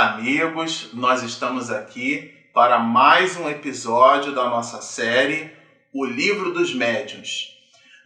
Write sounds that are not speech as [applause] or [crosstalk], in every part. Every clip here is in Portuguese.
Olá, amigos. Nós estamos aqui para mais um episódio da nossa série O Livro dos Médiuns.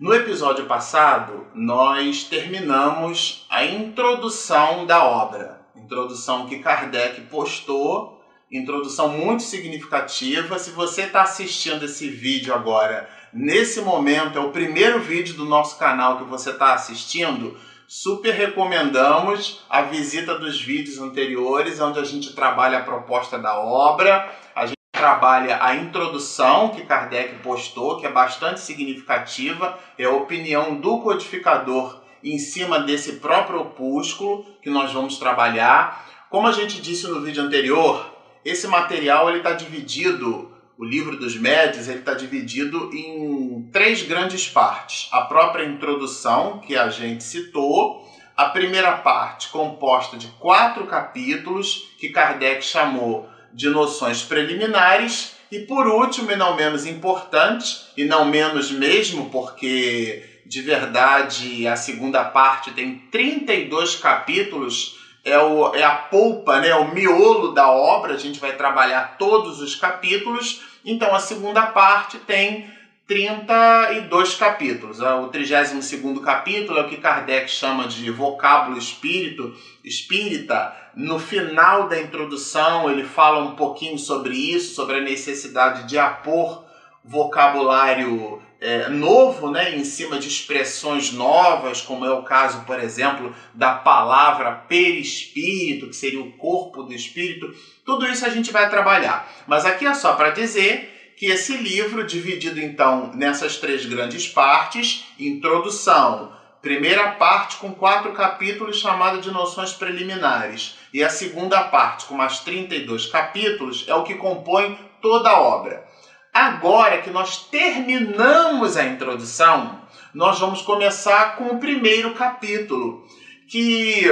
No episódio passado, nós terminamos a introdução da obra, introdução que Kardec postou, introdução muito significativa. Se você está assistindo esse vídeo agora, nesse momento, é o primeiro vídeo do nosso canal que você está assistindo super recomendamos a visita dos vídeos anteriores, onde a gente trabalha a proposta da obra, a gente trabalha a introdução que Kardec postou, que é bastante significativa, é a opinião do codificador em cima desse próprio opúsculo que nós vamos trabalhar. Como a gente disse no vídeo anterior, esse material ele está dividido o livro dos médios ele está dividido em três grandes partes. A própria introdução, que a gente citou, a primeira parte composta de quatro capítulos, que Kardec chamou de noções preliminares, e por último, e não menos importante, e não menos mesmo, porque de verdade a segunda parte tem 32 capítulos é, o, é a polpa, né, o miolo da obra, a gente vai trabalhar todos os capítulos. Então a segunda parte tem 32 capítulos. O 32 capítulo é o que Kardec chama de vocábulo espírito, espírita. No final da introdução, ele fala um pouquinho sobre isso, sobre a necessidade de apor vocabulário é, novo, né, em cima de expressões novas, como é o caso, por exemplo, da palavra perispírito, que seria o corpo do espírito. Tudo isso a gente vai trabalhar. Mas aqui é só para dizer que esse livro, dividido então nessas três grandes partes, introdução, primeira parte com quatro capítulos chamada de noções preliminares, e a segunda parte com mais 32 capítulos, é o que compõe toda a obra. Agora que nós terminamos a introdução, nós vamos começar com o primeiro capítulo, que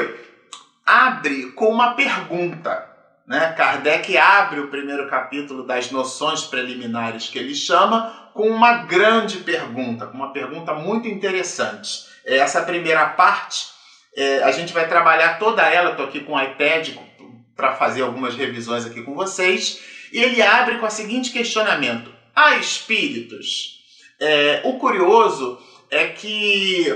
abre com uma pergunta. Né? Kardec abre o primeiro capítulo das noções preliminares que ele chama com uma grande pergunta, com uma pergunta muito interessante. Essa primeira parte, é, a gente vai trabalhar toda ela, estou aqui com o iPad para fazer algumas revisões aqui com vocês, e ele abre com o seguinte questionamento: há espíritos? É, o curioso é que,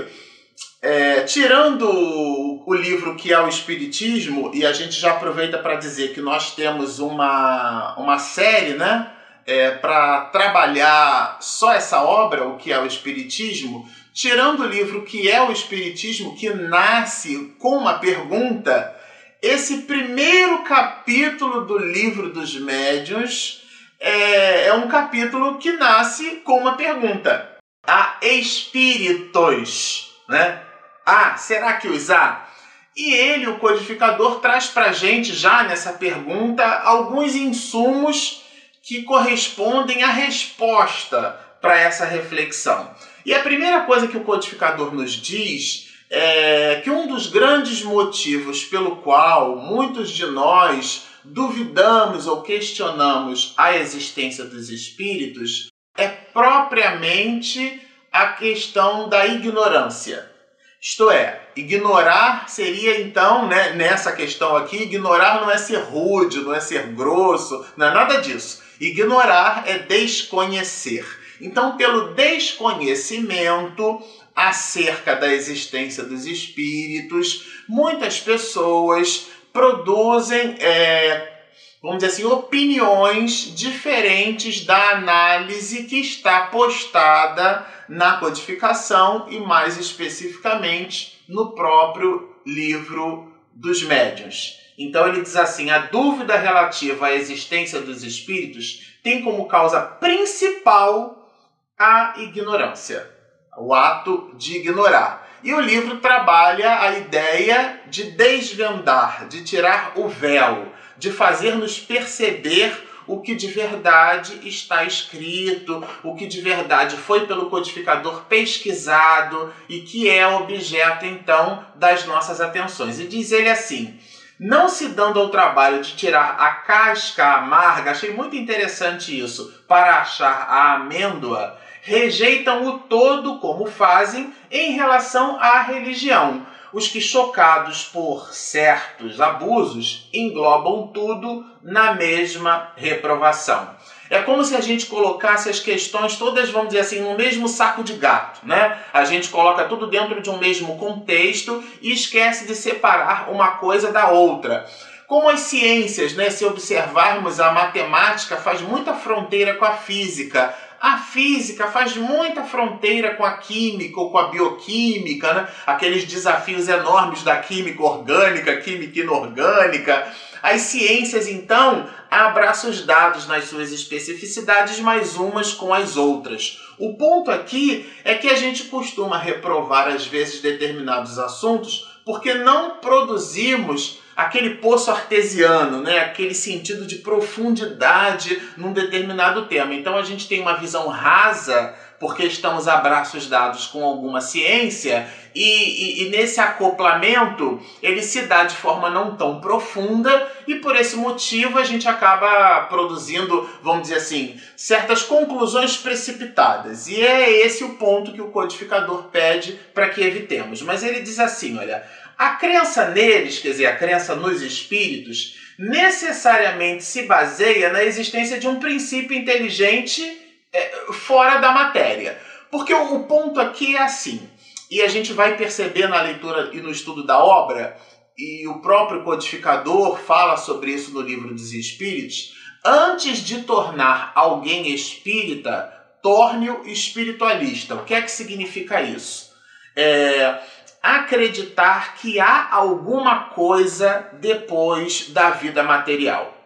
é, tirando o livro que é o Espiritismo, e a gente já aproveita para dizer que nós temos uma, uma série, né? É, para trabalhar só essa obra, o que é o Espiritismo, tirando o livro que é o Espiritismo, que nasce com uma pergunta, esse primeiro capítulo do livro dos médiuns é, é um capítulo que nasce com uma pergunta. Há espíritos, né? Ah, será que os há? E ele, o codificador, traz para gente já nessa pergunta alguns insumos que correspondem à resposta para essa reflexão. E a primeira coisa que o codificador nos diz é que um dos grandes motivos pelo qual muitos de nós duvidamos ou questionamos a existência dos espíritos é propriamente a questão da ignorância. Isto é, ignorar seria então, né, nessa questão aqui, ignorar não é ser rude, não é ser grosso, não é nada disso. Ignorar é desconhecer. Então, pelo desconhecimento acerca da existência dos espíritos, muitas pessoas produzem, é, vamos dizer assim, opiniões diferentes da análise que está postada na codificação e, mais especificamente, no próprio livro dos médiuns. Então ele diz assim: a dúvida relativa à existência dos espíritos tem como causa principal a ignorância, o ato de ignorar. E o livro trabalha a ideia de desvendar, de tirar o véu, de fazer-nos perceber o que de verdade está escrito, o que de verdade foi pelo codificador pesquisado e que é objeto então das nossas atenções. E diz ele assim: não se dando ao trabalho de tirar a casca amarga, achei muito interessante isso, para achar a amêndoa, rejeitam o todo como fazem em relação à religião. Os que, chocados por certos abusos, englobam tudo na mesma reprovação. É como se a gente colocasse as questões todas, vamos dizer assim, no mesmo saco de gato, né? A gente coloca tudo dentro de um mesmo contexto e esquece de separar uma coisa da outra. Como as ciências, né, se observarmos a matemática, faz muita fronteira com a física. A física faz muita fronteira com a química ou com a bioquímica, né? aqueles desafios enormes da química orgânica, química inorgânica. As ciências, então, abraçam os dados nas suas especificidades, mais umas com as outras. O ponto aqui é que a gente costuma reprovar, às vezes, determinados assuntos porque não produzimos aquele poço artesiano, né? aquele sentido de profundidade num determinado tema. Então a gente tem uma visão rasa porque estamos a braços dados com alguma ciência e, e, e, nesse acoplamento ele se dá de forma não tão profunda e por esse motivo a gente acaba produzindo, vamos dizer assim, certas conclusões precipitadas. E é esse o ponto que o codificador pede para que evitemos. Mas ele diz assim, olha, a crença neles, quer dizer, a crença nos espíritos, necessariamente se baseia na existência de um princípio inteligente fora da matéria. Porque o, o ponto aqui é assim, e a gente vai perceber na leitura e no estudo da obra, e o próprio codificador fala sobre isso no livro dos Espíritos, antes de tornar alguém espírita, torne-o espiritualista. O que é que significa isso? É acreditar que há alguma coisa depois da vida material.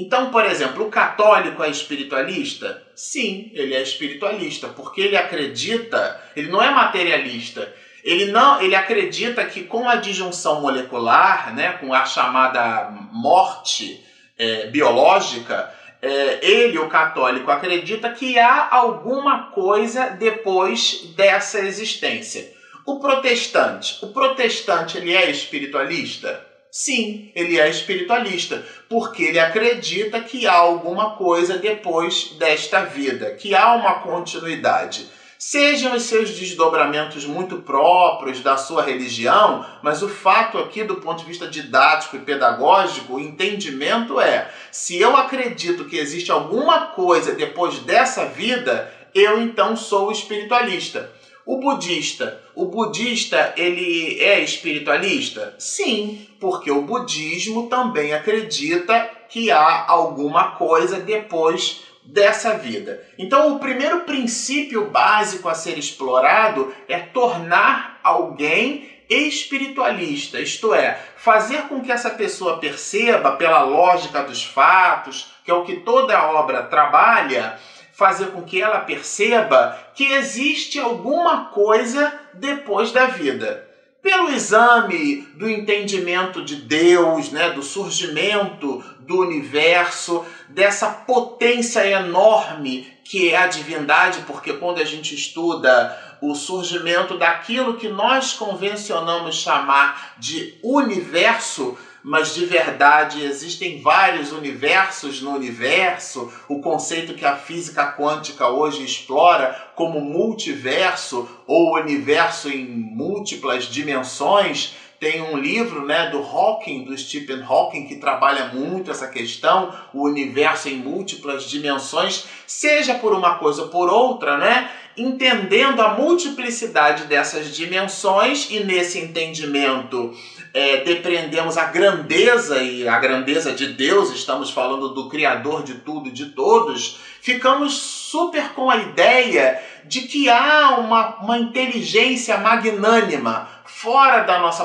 Então, por exemplo, o católico é espiritualista? Sim, ele é espiritualista, porque ele acredita, ele não é materialista. Ele não, ele acredita que com a disjunção molecular, né, com a chamada morte é, biológica, é, ele, o católico, acredita que há alguma coisa depois dessa existência. O protestante, o protestante ele é espiritualista? Sim, ele é espiritualista, porque ele acredita que há alguma coisa depois desta vida, que há uma continuidade. Sejam os seus desdobramentos muito próprios da sua religião, mas o fato aqui, do ponto de vista didático e pedagógico, o entendimento é: se eu acredito que existe alguma coisa depois dessa vida, eu então sou espiritualista. O budista, o budista ele é espiritualista? Sim, porque o budismo também acredita que há alguma coisa depois dessa vida. Então, o primeiro princípio básico a ser explorado é tornar alguém espiritualista, isto é, fazer com que essa pessoa perceba pela lógica dos fatos, que é o que toda obra trabalha, fazer com que ela perceba que existe alguma coisa depois da vida. Pelo exame do entendimento de Deus, né, do surgimento do universo, dessa potência enorme que é a divindade, porque quando a gente estuda o surgimento daquilo que nós convencionamos chamar de universo, mas de verdade existem vários universos no universo, o conceito que a física quântica hoje explora como multiverso ou universo em múltiplas dimensões. Tem um livro né, do Hawking, do Stephen Hawking, que trabalha muito essa questão, o universo em múltiplas dimensões, seja por uma coisa ou por outra, né? entendendo a multiplicidade dessas dimensões e nesse entendimento é, depreendemos a grandeza e a grandeza de Deus, estamos falando do Criador de tudo e de todos, ficamos super com a ideia de que há uma, uma inteligência magnânima fora da nossa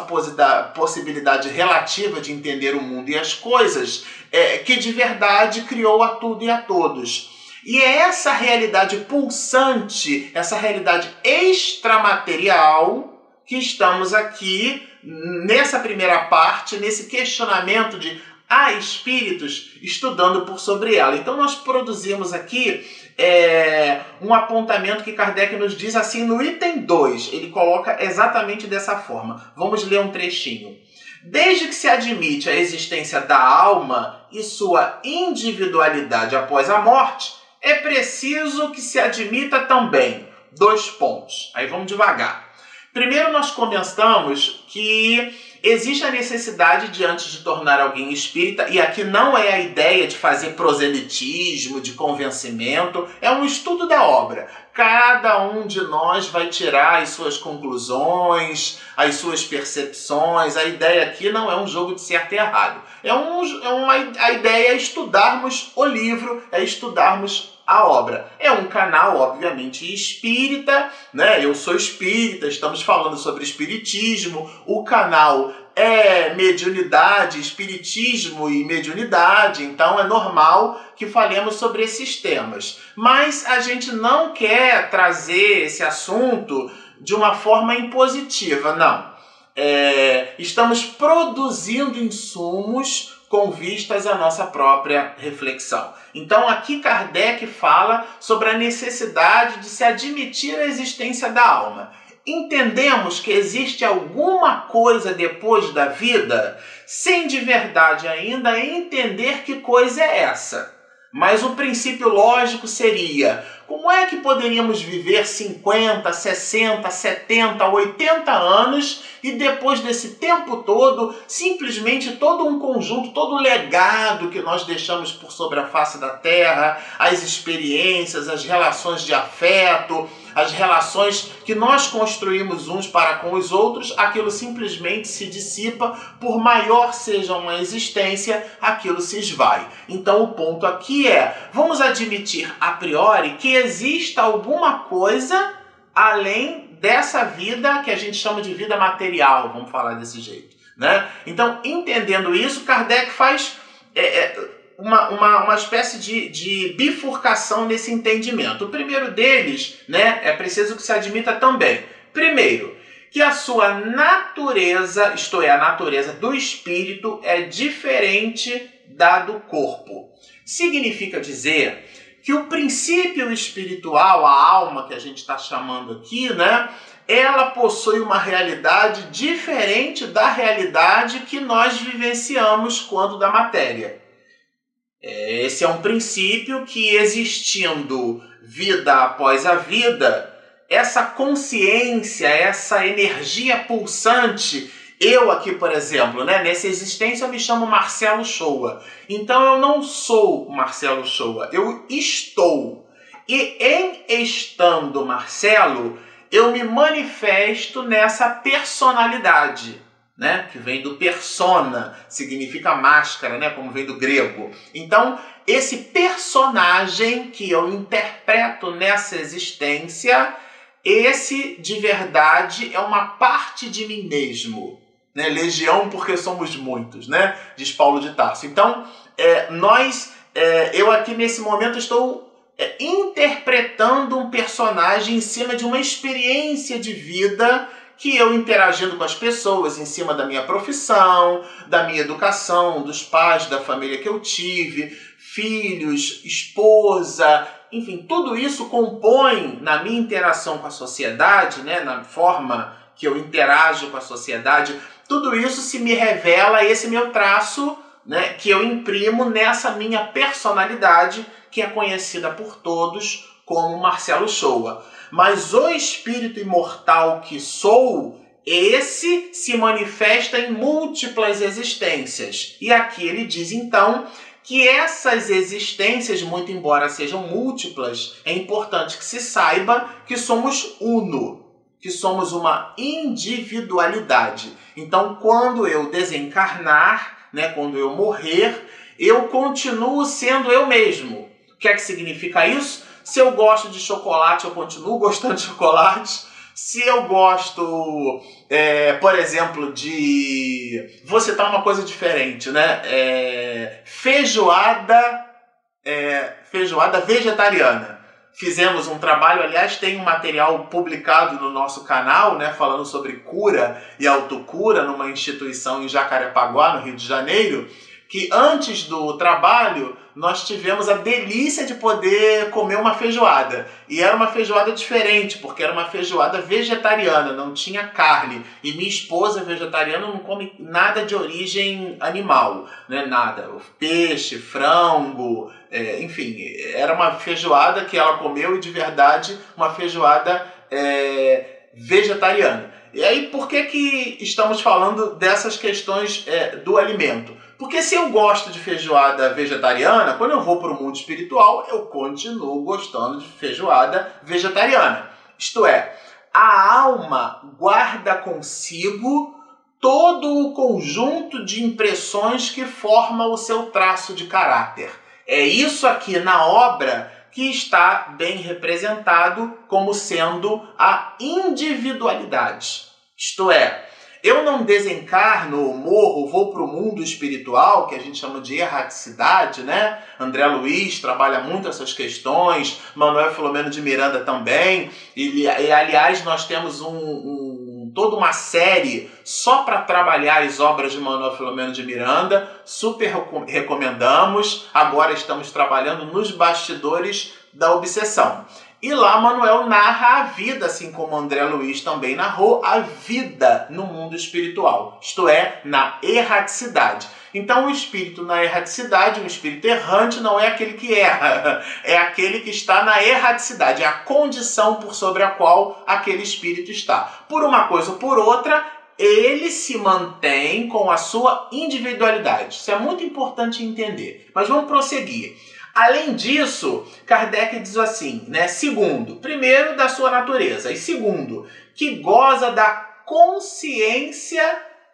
possibilidade relativa de entender o mundo e as coisas, é, que de verdade criou a tudo e a todos. E é essa realidade pulsante, essa realidade extramaterial que estamos aqui nessa primeira parte, nesse questionamento de há espíritos estudando por sobre ela. Então nós produzimos aqui é, um apontamento que Kardec nos diz assim no item 2. Ele coloca exatamente dessa forma. Vamos ler um trechinho. Desde que se admite a existência da alma e sua individualidade após a morte, é preciso que se admita também dois pontos. Aí vamos devagar. Primeiro, nós comentamos que existe a necessidade de, antes de tornar alguém espírita, e aqui não é a ideia de fazer proselitismo, de convencimento, é um estudo da obra. Cada um de nós vai tirar as suas conclusões, as suas percepções. A ideia aqui não é um jogo de certo e errado. É, um, é uma, a ideia é estudarmos o livro, é estudarmos a obra. É um canal, obviamente, espírita, né? Eu sou espírita, estamos falando sobre espiritismo. O canal é mediunidade, espiritismo e mediunidade, então é normal que falemos sobre esses temas. Mas a gente não quer trazer esse assunto de uma forma impositiva, não. É, estamos produzindo insumos com vistas à nossa própria reflexão. Então, aqui Kardec fala sobre a necessidade de se admitir a existência da alma. Entendemos que existe alguma coisa depois da vida, sem de verdade ainda entender que coisa é essa. Mas o princípio lógico seria: como é que poderíamos viver 50, 60, 70, 80 anos e depois desse tempo todo, simplesmente todo um conjunto, todo o legado que nós deixamos por sobre a face da terra, as experiências, as relações de afeto, as relações que nós construímos uns para com os outros, aquilo simplesmente se dissipa, por maior seja uma existência, aquilo se esvai. Então o ponto aqui é: vamos admitir a priori que exista alguma coisa além dessa vida que a gente chama de vida material, vamos falar desse jeito. Né? Então, entendendo isso, Kardec faz. É, é, uma, uma, uma espécie de, de bifurcação nesse entendimento. O primeiro deles, né, é preciso que se admita também. Primeiro, que a sua natureza, isto é, a natureza do espírito, é diferente da do corpo. Significa dizer que o princípio espiritual, a alma que a gente está chamando aqui, né, ela possui uma realidade diferente da realidade que nós vivenciamos quando da matéria. É, esse é um princípio que, existindo vida após a vida, essa consciência, essa energia pulsante, eu aqui, por exemplo, né, nessa existência eu me chamo Marcelo Shoa. Então eu não sou Marcelo Shoa, eu estou. E em estando Marcelo, eu me manifesto nessa personalidade né? Que vem do persona, significa máscara, né? Como vem do grego. Então, esse personagem que eu interpreto nessa existência, esse de verdade é uma parte de mim mesmo. Né? Legião porque somos muitos, né? Diz Paulo de Tarso. Então, é, nós, é, eu aqui nesse momento estou é, interpretando um personagem em cima de uma experiência de vida que eu interagindo com as pessoas em cima da minha profissão, da minha educação, dos pais, da família que eu tive, filhos, esposa, enfim, tudo isso compõe na minha interação com a sociedade, né, na forma que eu interajo com a sociedade, tudo isso se me revela esse meu traço, né, que eu imprimo nessa minha personalidade que é conhecida por todos como Marcelo Shoa. Mas o espírito imortal que sou, esse se manifesta em múltiplas existências. E aqui ele diz então que essas existências, muito embora sejam múltiplas, é importante que se saiba que somos uno, que somos uma individualidade. Então, quando eu desencarnar, né, quando eu morrer, eu continuo sendo eu mesmo. O que é que significa isso? Se eu gosto de chocolate, eu continuo gostando de chocolate. Se eu gosto, é, por exemplo, de. Vou citar uma coisa diferente, né? É, feijoada, é, feijoada vegetariana. Fizemos um trabalho, aliás, tem um material publicado no nosso canal, né, falando sobre cura e autocura numa instituição em Jacarepaguá, no Rio de Janeiro que antes do trabalho nós tivemos a delícia de poder comer uma feijoada. E era uma feijoada diferente, porque era uma feijoada vegetariana, não tinha carne. E minha esposa vegetariana não come nada de origem animal, né? Nada. Peixe, frango, é, enfim, era uma feijoada que ela comeu e de verdade uma feijoada é, vegetariana. E aí, por que, que estamos falando dessas questões é, do alimento? Porque se eu gosto de feijoada vegetariana, quando eu vou para o mundo espiritual, eu continuo gostando de feijoada vegetariana. Isto é, a alma guarda consigo todo o conjunto de impressões que forma o seu traço de caráter. É isso aqui na obra que está bem representado como sendo a individualidade. Isto é, eu não desencarno, morro, vou para o mundo espiritual, que a gente chama de erraticidade, né? André Luiz trabalha muito essas questões, Manuel Filomeno de Miranda também, e, e aliás nós temos um, um toda uma série só para trabalhar as obras de Manuel Filomeno de Miranda. Super recomendamos. Agora estamos trabalhando nos bastidores da obsessão. E lá Manuel narra a vida, assim como André Luiz também narrou, a vida no mundo espiritual, isto é, na erraticidade. Então, o espírito na erraticidade, o espírito errante, não é aquele que erra, [laughs] é aquele que está na erraticidade, é a condição por sobre a qual aquele espírito está. Por uma coisa ou por outra, ele se mantém com a sua individualidade. Isso é muito importante entender. Mas vamos prosseguir. Além disso, Kardec diz assim, né? Segundo, primeiro da sua natureza e segundo, que goza da consciência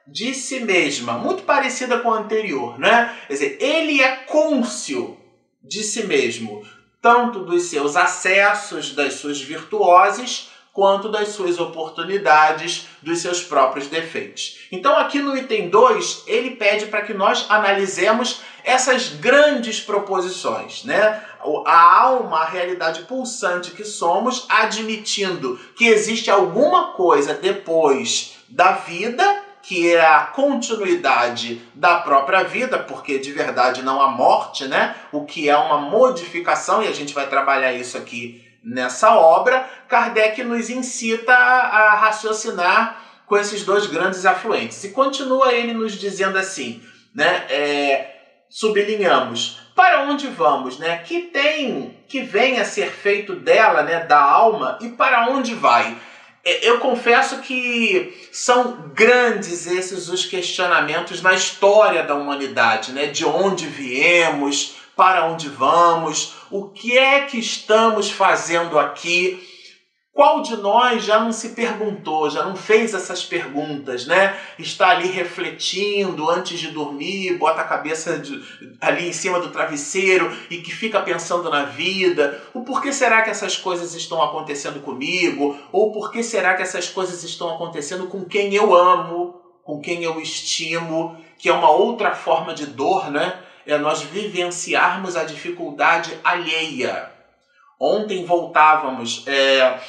de si mesma, muito parecida com a anterior, né? Quer dizer, ele é cônscio de si mesmo, tanto dos seus acessos, das suas virtuoses, quanto das suas oportunidades, dos seus próprios defeitos. Então, aqui no item 2, ele pede para que nós analisemos essas grandes proposições, né? A alma, a realidade pulsante que somos, admitindo que existe alguma coisa depois da vida que é a continuidade da própria vida, porque de verdade não há morte, né? O que é uma modificação, e a gente vai trabalhar isso aqui nessa obra. Kardec nos incita a, raciocinar com esses dois grandes afluentes. E continua ele nos dizendo assim, né? É, sublinhamos para onde vamos, né? Que tem, que vem a ser feito dela, né? Da alma e para onde vai. É, eu confesso que são grandes esses os questionamentos na história da humanidade, né? De onde viemos, para onde vamos, o que é que estamos fazendo aqui qual de nós já não se perguntou, já não fez essas perguntas, né? Está ali refletindo antes de dormir, bota a cabeça de, ali em cima do travesseiro e que fica pensando na vida. O porquê será que essas coisas estão acontecendo comigo? Ou por que será que essas coisas estão acontecendo com quem eu amo, com quem eu estimo? Que é uma outra forma de dor, né? É nós vivenciarmos a dificuldade alheia. Ontem voltávamos. É,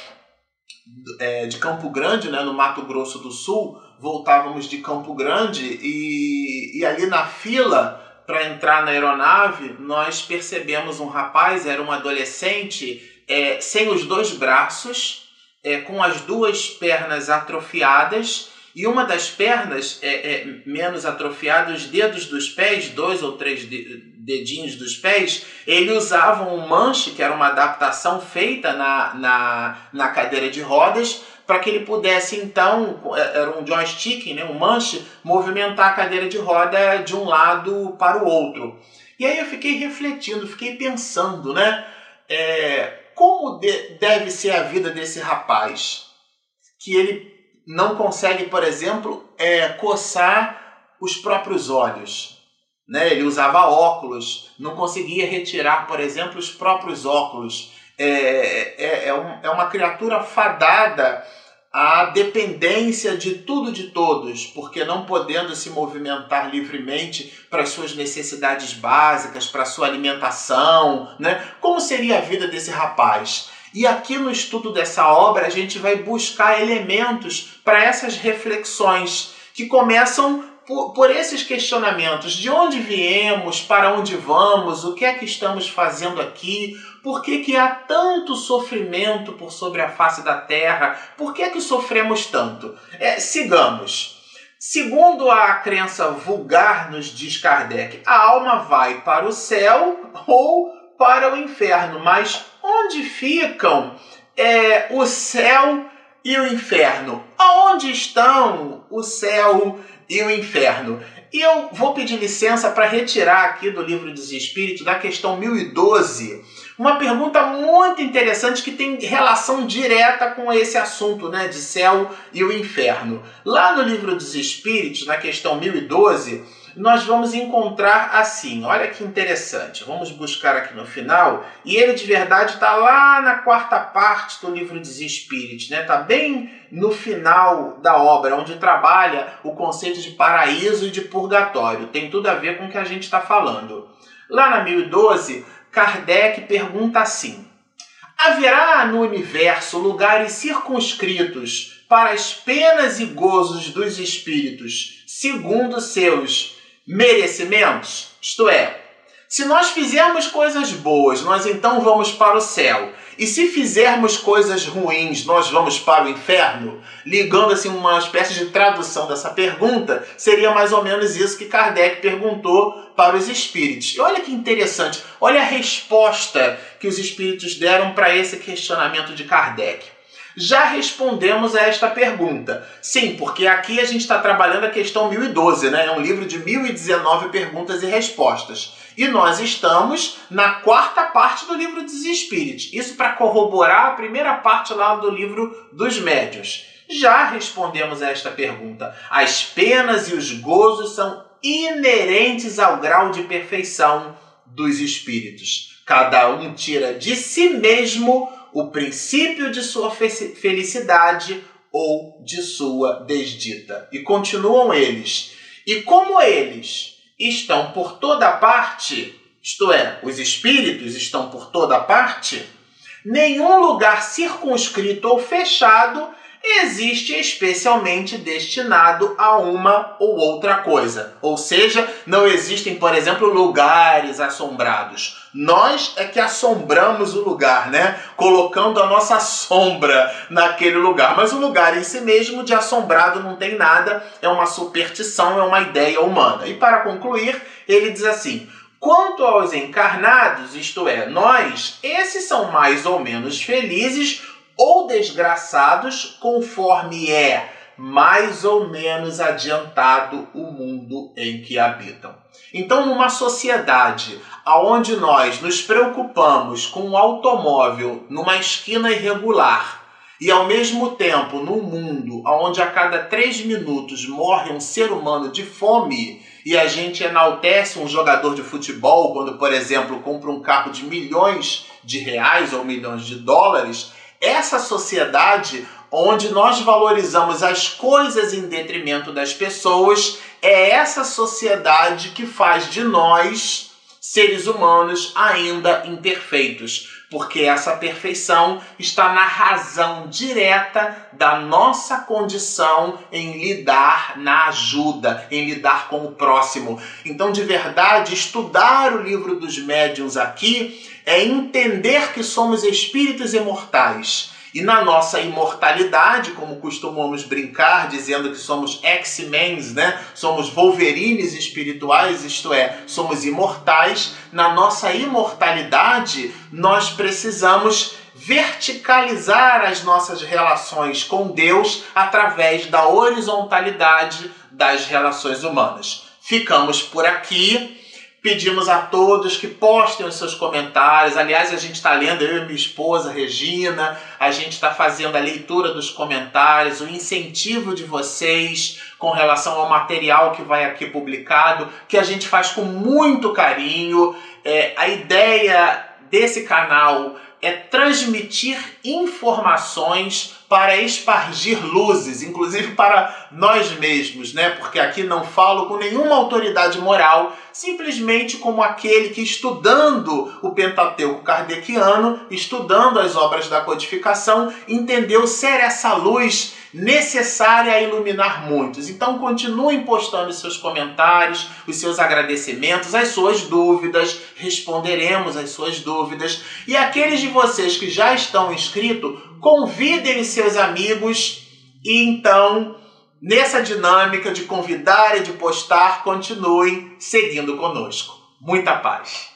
é, de Campo Grande, né, no Mato Grosso do Sul, voltávamos de Campo Grande e, e ali na fila para entrar na aeronave, nós percebemos um rapaz, era um adolescente, é, sem os dois braços, é, com as duas pernas atrofiadas e uma das pernas é, é menos atrofiada, os dedos dos pés, dois ou três dedinhos dos pés, ele usava um manche, que era uma adaptação feita na, na, na cadeira de rodas, para que ele pudesse então, é, era um joystick, né, um manche, movimentar a cadeira de roda de um lado para o outro. E aí eu fiquei refletindo, fiquei pensando, né? É, como de, deve ser a vida desse rapaz? Que ele não consegue, por exemplo, é, coçar os próprios olhos. Né? Ele usava óculos, não conseguia retirar, por exemplo, os próprios óculos. É, é, é, um, é uma criatura fadada à dependência de tudo de todos, porque não podendo se movimentar livremente para as suas necessidades básicas, para sua alimentação, né? Como seria a vida desse rapaz? E aqui no estudo dessa obra a gente vai buscar elementos para essas reflexões que começam por, por, esses questionamentos: de onde viemos, para onde vamos, o que é que estamos fazendo aqui, por que, que há tanto sofrimento por sobre a face da terra, por que que sofremos tanto? É, sigamos. Segundo a crença vulgar, nos diz Kardec, a alma vai para o céu ou para o inferno, mas onde ficam é, o céu e o inferno. Aonde estão o céu e o inferno? E eu vou pedir licença para retirar aqui do livro dos Espíritos, da questão 1012, uma pergunta muito interessante que tem relação direta com esse assunto, né, de céu e o inferno. Lá no livro dos Espíritos, na questão 1012, nós vamos encontrar assim. Olha que interessante. Vamos buscar aqui no final. E ele de verdade está lá na quarta parte do livro dos Espíritos, né? Está bem no final da obra, onde trabalha o conceito de paraíso e de purgatório. Tem tudo a ver com o que a gente está falando. Lá na 1012, Kardec pergunta assim: Haverá no universo lugares circunscritos para as penas e gozos dos espíritos, segundo seus merecimentos? Isto é, se nós fizermos coisas boas, nós então vamos para o céu. E se fizermos coisas ruins, nós vamos para o inferno? Ligando assim uma espécie de tradução dessa pergunta, seria mais ou menos isso que Kardec perguntou para os espíritos. E olha que interessante, olha a resposta que os espíritos deram para esse questionamento de Kardec. Já respondemos a esta pergunta. Sim, porque aqui a gente está trabalhando a questão 1012, né? É um livro de 1019 perguntas e respostas. E nós estamos na quarta parte do livro dos Espíritos. Isso para corroborar a primeira parte lá do livro dos Médios. Já respondemos a esta pergunta. As penas e os gozos são inerentes ao grau de perfeição dos espíritos. Cada um tira de si mesmo o princípio de sua felicidade ou de sua desdita. E continuam eles. E como eles estão por toda parte, isto é, os espíritos estão por toda parte, nenhum lugar circunscrito ou fechado existe especialmente destinado a uma ou outra coisa. Ou seja, não existem, por exemplo, lugares assombrados. Nós é que assombramos o lugar, né? Colocando a nossa sombra naquele lugar. Mas o lugar em si mesmo de assombrado não tem nada, é uma superstição, é uma ideia humana. E para concluir, ele diz assim: Quanto aos encarnados, isto é, nós, esses são mais ou menos felizes ou desgraçados, conforme é mais ou menos adiantado o mundo em que habitam. Então, numa sociedade aonde nós nos preocupamos com um automóvel numa esquina irregular e ao mesmo tempo num mundo onde a cada três minutos morre um ser humano de fome e a gente enaltece um jogador de futebol quando, por exemplo, compra um carro de milhões de reais ou milhões de dólares, essa sociedade onde nós valorizamos as coisas em detrimento das pessoas, é essa sociedade que faz de nós, seres humanos, ainda imperfeitos. Porque essa perfeição está na razão direta da nossa condição em lidar na ajuda, em lidar com o próximo. Então, de verdade, estudar o livro dos médiuns aqui é entender que somos espíritos imortais. E na nossa imortalidade, como costumamos brincar, dizendo que somos X-Men, né? Somos Wolverines espirituais, isto é, somos imortais. Na nossa imortalidade, nós precisamos verticalizar as nossas relações com Deus através da horizontalidade das relações humanas. Ficamos por aqui. Pedimos a todos que postem os seus comentários. Aliás, a gente está lendo, eu e minha esposa Regina, a gente está fazendo a leitura dos comentários, o incentivo de vocês com relação ao material que vai aqui publicado, que a gente faz com muito carinho. É, a ideia desse canal é transmitir informações para espargir luzes, inclusive para nós mesmos, né? Porque aqui não falo com nenhuma autoridade moral, simplesmente como aquele que estudando o Pentateuco kardeciano, estudando as obras da codificação, entendeu ser essa luz necessária a iluminar muitos. Então continuem postando seus comentários, os seus agradecimentos, as suas dúvidas, responderemos as suas dúvidas. E aqueles de vocês que já estão inscritos, convidem seus amigos e então nessa dinâmica de convidar e de postar, continuem seguindo conosco. Muita paz.